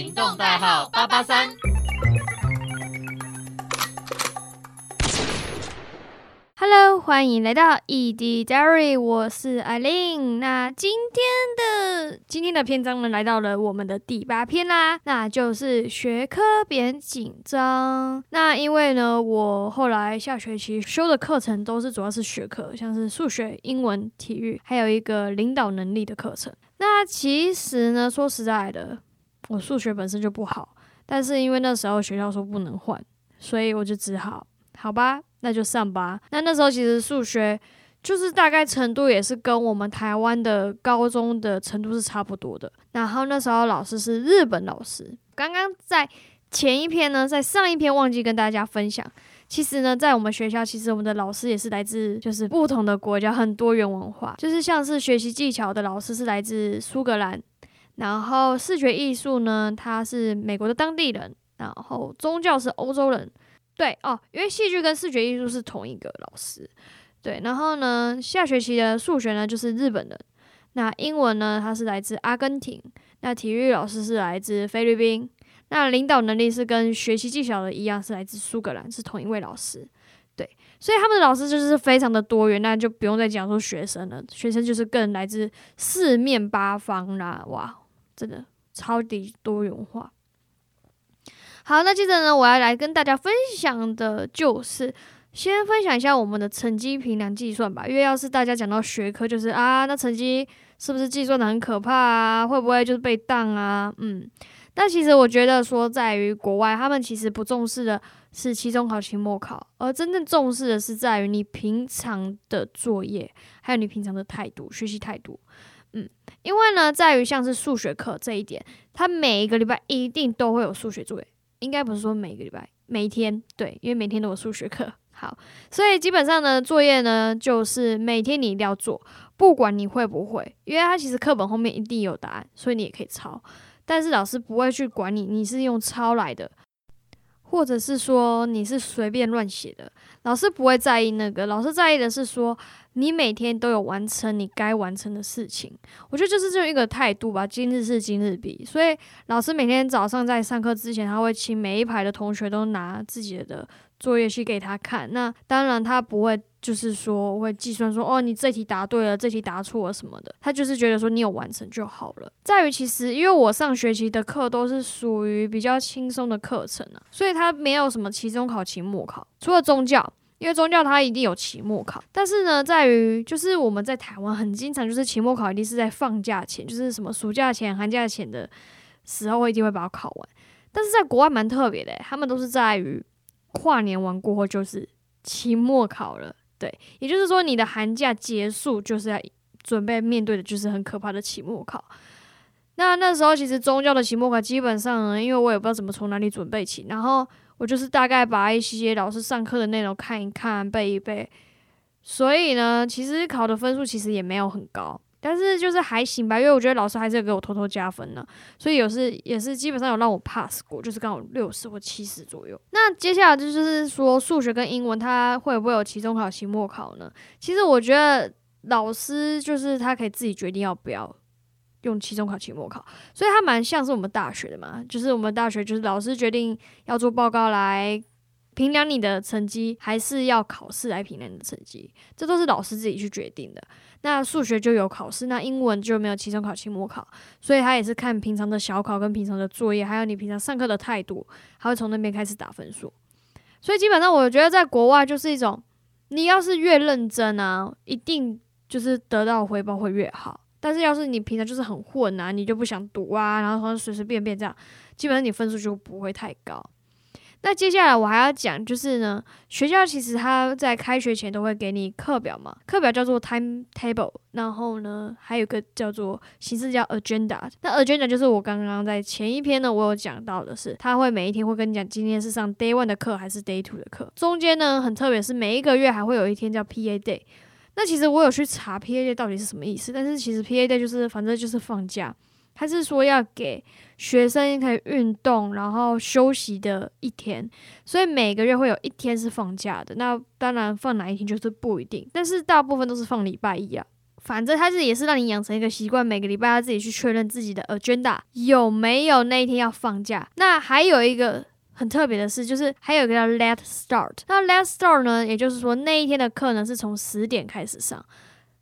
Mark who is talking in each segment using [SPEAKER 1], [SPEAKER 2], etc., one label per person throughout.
[SPEAKER 1] 行动代号八八三。
[SPEAKER 2] Hello，欢迎来到 ED Diary，我是艾琳。那今天的今天的篇章呢，来到了我们的第八篇啦，那就是学科别紧张。那因为呢，我后来下学期修的课程都是主要是学科，像是数学、英文、体育，还有一个领导能力的课程。那其实呢，说实在的，我数学本身就不好，但是因为那时候学校说不能换，所以我就只好好吧。那就上吧。那那时候其实数学就是大概程度也是跟我们台湾的高中的程度是差不多的。然后那时候老师是日本老师。刚刚在前一篇呢，在上一篇忘记跟大家分享，其实呢，在我们学校，其实我们的老师也是来自就是不同的国家，很多元文化。就是像是学习技巧的老师是来自苏格兰，然后视觉艺术呢，他是美国的当地人，然后宗教是欧洲人。对哦，因为戏剧跟视觉艺术是同一个老师，对。然后呢，下学期的数学呢就是日本人，那英文呢他是来自阿根廷，那体育老师是来自菲律宾，那领导能力是跟学习技巧的一样是来自苏格兰，是同一位老师。对，所以他们的老师就是非常的多元，那就不用再讲说学生了，学生就是更来自四面八方啦，哇，真的超级多元化。好，那接着呢，我要来跟大家分享的就是，先分享一下我们的成绩评量计算吧。因为要是大家讲到学科，就是啊，那成绩是不是计算的很可怕啊？会不会就是被当啊？嗯，但其实我觉得说，在于国外，他们其实不重视的是期中考、期末考，而真正重视的是在于你平常的作业，还有你平常的态度、学习态度。嗯，因为呢，在于像是数学课这一点，他每一个礼拜一定都会有数学作业。应该不是说每个礼拜、每天，对，因为每天都有数学课。好，所以基本上呢，作业呢就是每天你一定要做，不管你会不会，因为它其实课本后面一定有答案，所以你也可以抄。但是老师不会去管你，你是用抄来的，或者是说你是随便乱写的，老师不会在意那个。老师在意的是说。你每天都有完成你该完成的事情，我觉得就是这样一个态度吧。今日事今日毕，所以老师每天早上在上课之前，他会请每一排的同学都拿自己的作业去给他看。那当然他不会就是说会计算说哦，你这题答对了，这题答错了什么的。他就是觉得说你有完成就好了。在于其实因为我上学期的课都是属于比较轻松的课程啊，所以他没有什么期中考、期末考，除了宗教。因为宗教它一定有期末考，但是呢，在于就是我们在台湾很经常就是期末考一定是在放假前，就是什么暑假前、寒假前的时候，一定会把它考完。但是在国外蛮特别的，他们都是在于跨年完过后就是期末考了，对，也就是说你的寒假结束就是要准备面对的就是很可怕的期末考。那那时候其实宗教的期末考基本上呢，因为我也不知道怎么从哪里准备起，然后。我就是大概把一些老师上课的内容看一看，背一背，所以呢，其实考的分数其实也没有很高，但是就是还行吧，因为我觉得老师还是给我偷偷加分呢，所以有时也是基本上有让我 pass 过，就是刚好六十或七十左右。那接下来就是说数学跟英文，它会不会有期中考、期末考呢？其实我觉得老师就是他可以自己决定要不要。用期中考、期末考，所以它蛮像是我们大学的嘛，就是我们大学就是老师决定要做报告来评量你的成绩，还是要考试来评量你的成绩，这都是老师自己去决定的。那数学就有考试，那英文就没有期中考、期末考，所以他也是看平常的小考跟平常的作业，还有你平常上课的态度，他会从那边开始打分数。所以基本上我觉得在国外就是一种，你要是越认真啊，一定就是得到回报会越好。但是要是你平常就是很混啊，你就不想读啊，然后随随便便这样，基本上你分数就不会太高。那接下来我还要讲，就是呢，学校其实他在开学前都会给你课表嘛，课表叫做 timetable，然后呢还有个叫做形式叫 agenda。那 agenda 就是我刚刚在前一篇呢我有讲到的是，他会每一天会跟你讲今天是上 day one 的课还是 day two 的课，中间呢很特别是每一个月还会有一天叫 PA day。那其实我有去查 P A day 到底是什么意思，但是其实 P A day 就是反正就是放假，他是说要给学生可以运动然后休息的一天，所以每个月会有一天是放假的。那当然放哪一天就是不一定，但是大部分都是放礼拜一啊。反正他是也是让你养成一个习惯，每个礼拜要自己去确认自己的 agenda 有没有那一天要放假。那还有一个很特别的事，就是还有一个叫 let start。那 let start 呢，也就是说那一天的课呢是从十点开始上，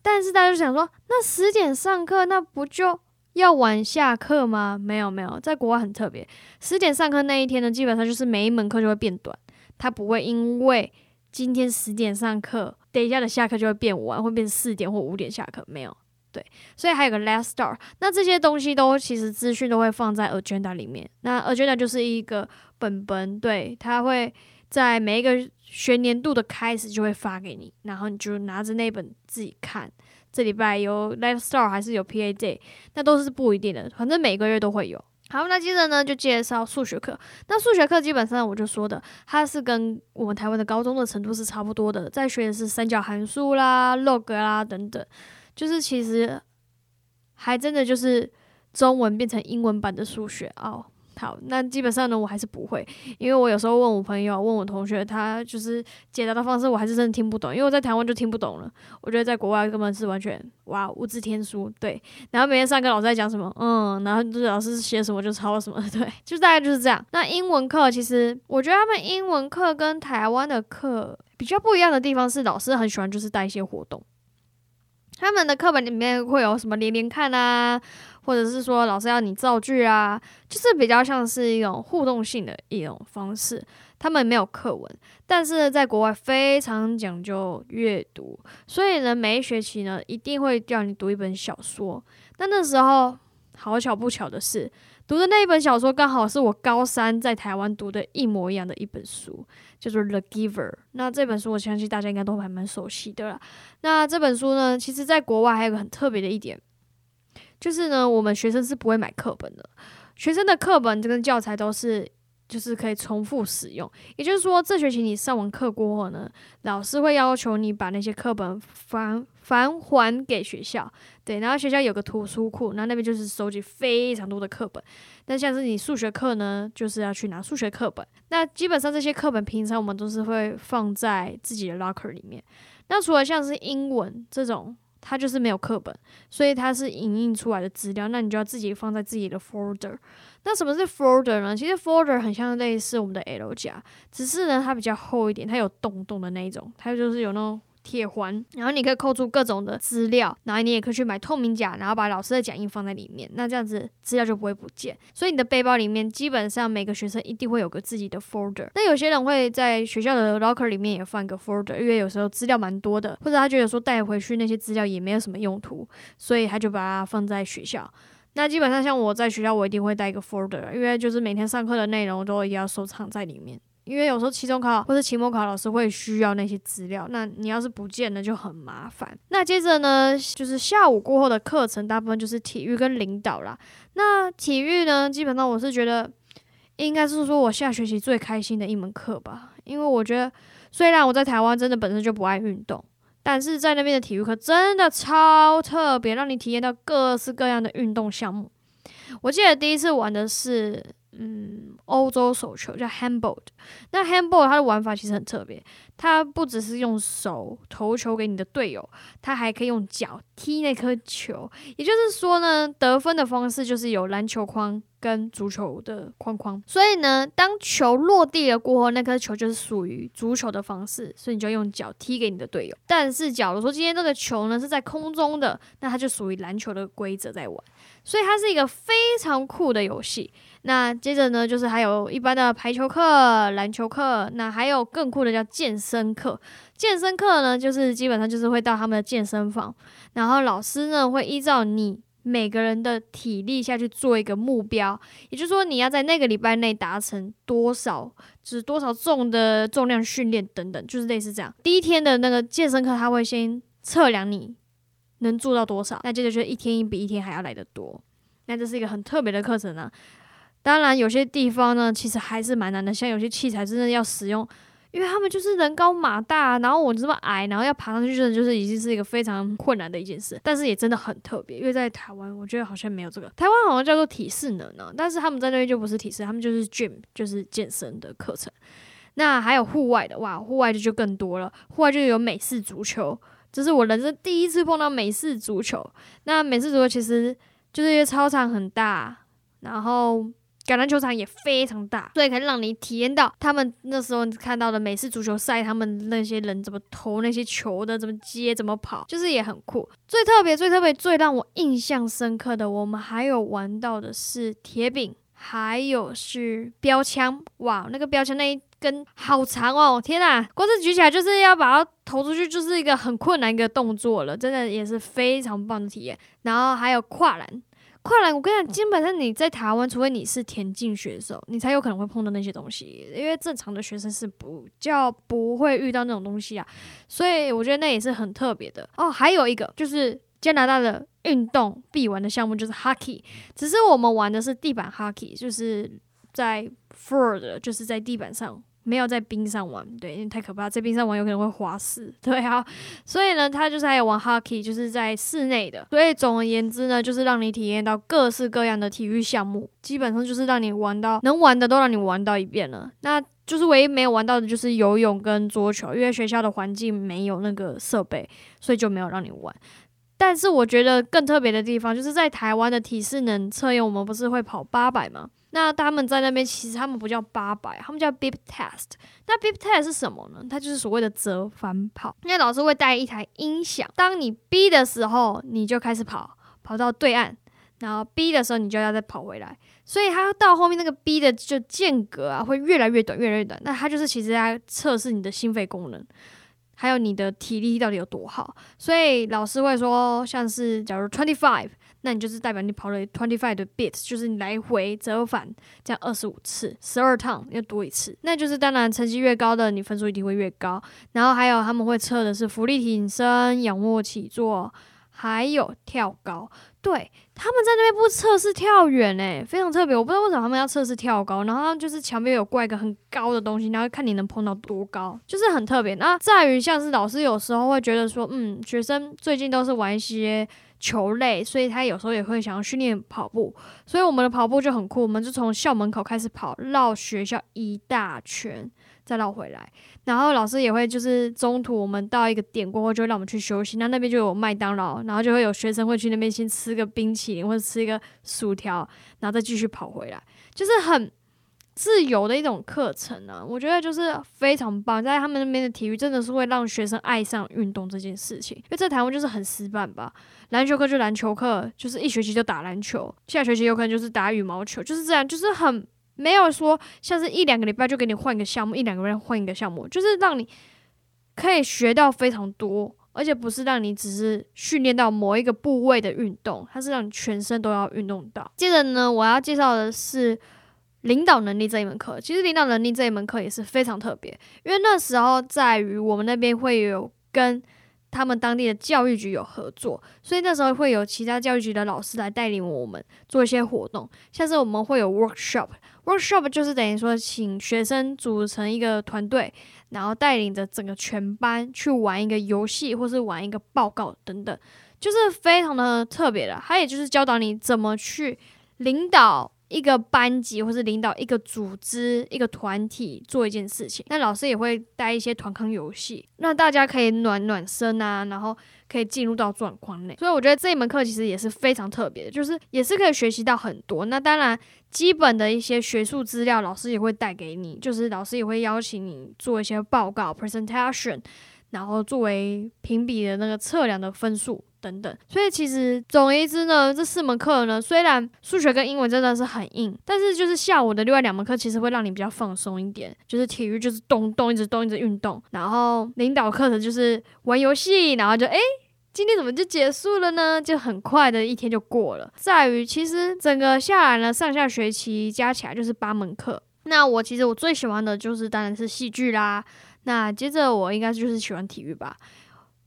[SPEAKER 2] 但是大家就想说，那十点上课，那不就要晚下课吗？没有没有，在国外很特别，十点上课那一天呢，基本上就是每一门课就会变短，它不会因为今天十点上课。等一下的下课就会变晚，会变四点或五点下课，没有对，所以还有个 last star。那这些东西都其实资讯都会放在 agenda 里面。那 agenda 就是一个本本，对，它会在每一个学年度的开始就会发给你，然后你就拿着那本自己看。这礼拜有 last start 还是有 PA day，那都是不一定的，反正每个月都会有。好，那接着呢就介绍数学课。那数学课基本上我就说的，它是跟我们台湾的高中的程度是差不多的，在学的是三角函数啦、log 啦等等，就是其实还真的就是中文变成英文版的数学哦。好，那基本上呢，我还是不会，因为我有时候问我朋友、问我同学，他就是解答的方式，我还是真的听不懂，因为我在台湾就听不懂了。我觉得在国外根本是完全哇，无字天书，对。然后每天上课老师在讲什么，嗯，然后就是老师写什么就抄什么，对，就大概就是这样。那英文课其实我觉得他们英文课跟台湾的课比较不一样的地方是，老师很喜欢就是带一些活动。他们的课本里面会有什么连连看啊，或者是说老师要你造句啊，就是比较像是一种互动性的一种方式。他们没有课文，但是在国外非常讲究阅读，所以呢，每一学期呢一定会叫你读一本小说。但那时候好巧不巧的是。读的那一本小说刚好是我高三在台湾读的一模一样的一本书，叫做《The Giver》。那这本书我相信大家应该都还蛮熟悉的啦。那这本书呢，其实在国外还有个很特别的一点，就是呢，我们学生是不会买课本的，学生的课本跟教材都是。就是可以重复使用，也就是说，这学期你上完课过后呢，老师会要求你把那些课本返返还给学校，对，然后学校有个图书库，然后那边就是收集非常多的课本。但像是你数学课呢，就是要去拿数学课本。那基本上这些课本平常我们都是会放在自己的 locker 里面。那除了像是英文这种。它就是没有课本，所以它是影印出来的资料，那你就要自己放在自己的 folder。那什么是 folder 呢？其实 folder 很像类似我们的 L 夹，只是呢它比较厚一点，它有洞洞的那一种，它就是有那种。铁环，然后你可以扣出各种的资料，然后你也可以去买透明夹，然后把老师的讲义放在里面，那这样子资料就不会不见。所以你的背包里面基本上每个学生一定会有个自己的 folder。那有些人会在学校的 locker 里面也放一个 folder，因为有时候资料蛮多的，或者他觉得说带回去那些资料也没有什么用途，所以他就把它放在学校。那基本上像我在学校，我一定会带一个 folder，因为就是每天上课的内容都要收藏在里面。因为有时候期中考或者期末考，老师会需要那些资料，那你要是不见了就很麻烦。那接着呢，就是下午过后的课程，大部分就是体育跟领导啦。那体育呢，基本上我是觉得应该是说我下学期最开心的一门课吧，因为我觉得虽然我在台湾真的本身就不爱运动，但是在那边的体育课真的超特别，让你体验到各式各样的运动项目。我记得第一次玩的是。嗯，欧洲手球叫 handball。那 handball 它的玩法其实很特别，它不只是用手投球给你的队友，它还可以用脚踢那颗球。也就是说呢，得分的方式就是有篮球框跟足球的框框。所以呢，当球落地了过后，那颗球就是属于足球的方式，所以你就用脚踢给你的队友。但是假如说今天这个球呢是在空中的，那它就属于篮球的规则在玩。所以它是一个非常酷的游戏。那接着呢，就是还有一般的排球课、篮球课，那还有更酷的叫健身课。健身课呢，就是基本上就是会到他们的健身房，然后老师呢会依照你每个人的体力下去做一个目标，也就是说你要在那个礼拜内达成多少，就是多少重的重量训练等等，就是类似这样。第一天的那个健身课，他会先测量你能做到多少，那接着就一天一比一天还要来得多。那这是一个很特别的课程呢。当然，有些地方呢，其实还是蛮难的。像有些器材真的要使用，因为他们就是人高马大，然后我这么矮，然后要爬上去，真的就是已经是一个非常困难的一件事。但是也真的很特别，因为在台湾，我觉得好像没有这个。台湾好像叫做体适能呢，但是他们在那边就不是体适，他们就是 gym，就是健身的课程。那还有户外的，哇，户外的就更多了。户外就有美式足球，这是我人生第一次碰到美式足球。那美式足球其实就是因为操场很大，然后橄榄球场也非常大，所以可以让你体验到他们那时候看到的美式足球赛，他们那些人怎么投那些球的，怎么接，怎么跑，就是也很酷。最特别、最特别、最让我印象深刻的，我们还有玩到的是铁饼，还有是标枪。哇，那个标枪那一根好长哦！天呐，光是举起来就是要把它投出去，就是一个很困难一个动作了，真的也是非常棒的体验。然后还有跨栏。跨栏，我跟你讲，基本上你在台湾，除非你是田径选手，你才有可能会碰到那些东西，因为正常的学生是不叫不会遇到那种东西啊。所以我觉得那也是很特别的哦。还有一个就是加拿大的运动必玩的项目就是 hockey，只是我们玩的是地板 hockey，就是在 floor 的，就是在地板上。没有在冰上玩，对，因为太可怕，在冰上玩有可能会滑死，对啊，所以呢，他就是还有玩 hockey，就是在室内的，所以总而言之呢，就是让你体验到各式各样的体育项目，基本上就是让你玩到能玩的都让你玩到一遍了。那就是唯一没有玩到的就是游泳跟桌球，因为学校的环境没有那个设备，所以就没有让你玩。但是我觉得更特别的地方，就是在台湾的体适能测验，我们不是会跑八百吗？那他们在那边，其实他们不叫八百，他们叫 Bip Test。那 Bip Test 是什么呢？它就是所谓的折返跑。因为老师会带一台音响，当你 B 的时候，你就开始跑，跑到对岸，然后 B 的时候，你就要再跑回来。所以它到后面那个 B 的就间隔啊，会越来越短，越来越短。那它就是其实在测试你的心肺功能，还有你的体力到底有多好。所以老师会说，像是假如 twenty five。那你就是代表你跑了 twenty five 的 bit，就是你来回折返这样二十五次，十二趟要多一次。那就是当然成绩越高的，你分数一定会越高。然后还有他们会测的是浮力挺身、仰卧起坐，还有跳高。对，他们在那边不测试跳远诶，非常特别。我不知道为什么他们要测试跳高。然后就是墙边有挂一个很高的东西，然后看你能碰到多高，就是很特别。那在于像是老师有时候会觉得说，嗯，学生最近都是玩一些。球类，所以他有时候也会想要训练跑步，所以我们的跑步就很酷，我们就从校门口开始跑，绕学校一大圈，再绕回来。然后老师也会就是中途我们到一个点过后，就会让我们去休息，那那边就有麦当劳，然后就会有学生会去那边先吃个冰淇淋或者吃一个薯条，然后再继续跑回来，就是很。自由的一种课程呢，我觉得就是非常棒。在他们那边的体育真的是会让学生爱上运动这件事情，因为在台湾就是很死板吧。篮球课就篮球课，就是一学期就打篮球，下学期有可能就是打羽毛球，就是这样，就是很没有说像是一两个礼拜就给你换一个项目，一两个月换一个项目，就是让你可以学到非常多，而且不是让你只是训练到某一个部位的运动，它是让你全身都要运动到。接着呢，我要介绍的是。领导能力这一门课，其实领导能力这一门课也是非常特别，因为那时候在于我们那边会有跟他们当地的教育局有合作，所以那时候会有其他教育局的老师来带领我们做一些活动，像是我们会有 workshop，workshop 就是等于说请学生组成一个团队，然后带领着整个全班去玩一个游戏，或是玩一个报告等等，就是非常的特别的，还有就是教导你怎么去领导。一个班级或是领导一个组织、一个团体做一件事情，那老师也会带一些团康游戏，让大家可以暖暖身啊，然后可以进入到状况内。所以我觉得这一门课其实也是非常特别的，就是也是可以学习到很多。那当然，基本的一些学术资料，老师也会带给你，就是老师也会邀请你做一些报告 （presentation），然后作为评比的那个测量的分数。等等，所以其实总而言之呢，这四门课呢，虽然数学跟英文真的是很硬，但是就是下午的另外两门课其实会让你比较放松一点，就是体育就是动动一直动一直运动，然后领导课程就是玩游戏，然后就诶，今天怎么就结束了呢？就很快的一天就过了。在于其实整个下来呢，上下学期加起来就是八门课。那我其实我最喜欢的就是当然是戏剧啦，那接着我应该就是喜欢体育吧。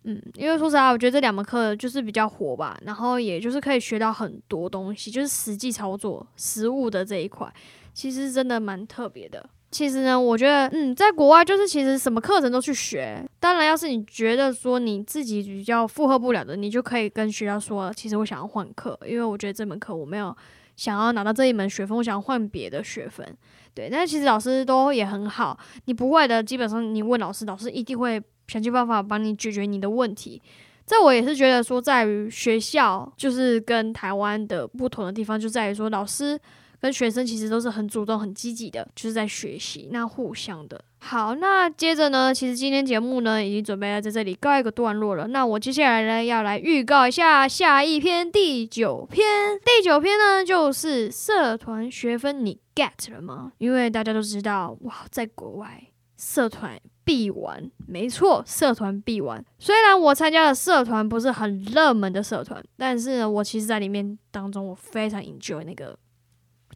[SPEAKER 2] 嗯，因为说实话，我觉得这两门课就是比较火吧，然后也就是可以学到很多东西，就是实际操作、实物的这一块，其实真的蛮特别的。其实呢，我觉得，嗯，在国外就是其实什么课程都去学。当然，要是你觉得说你自己比较负荷不了的，你就可以跟学校说，其实我想要换课，因为我觉得这门课我没有想要拿到这一门学分，我想换别的学分。对，但是其实老师都也很好，你不会的，基本上你问老师，老师一定会。想尽办法帮你解决你的问题。这我也是觉得说，在于学校就是跟台湾的不同的地方，就在于说老师跟学生其实都是很主动、很积极的，就是在学习，那互相的。好，那接着呢，其实今天节目呢已经准备要在这里告一个段落了。那我接下来呢要来预告一下下一篇第九篇。第九篇呢就是社团学分，你 get 了吗？因为大家都知道，哇，在国外社团。必玩，没错，社团必玩。虽然我参加的社团不是很热门的社团，但是呢，我其实在里面当中，我非常 enjoy 那个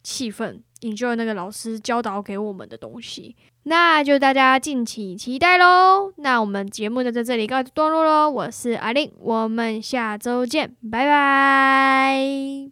[SPEAKER 2] 气氛，enjoy 那个老师教导给我们的东西。那就大家敬请期待喽。那我们节目就在这里告一段落喽。我是阿令，我们下周见，拜拜。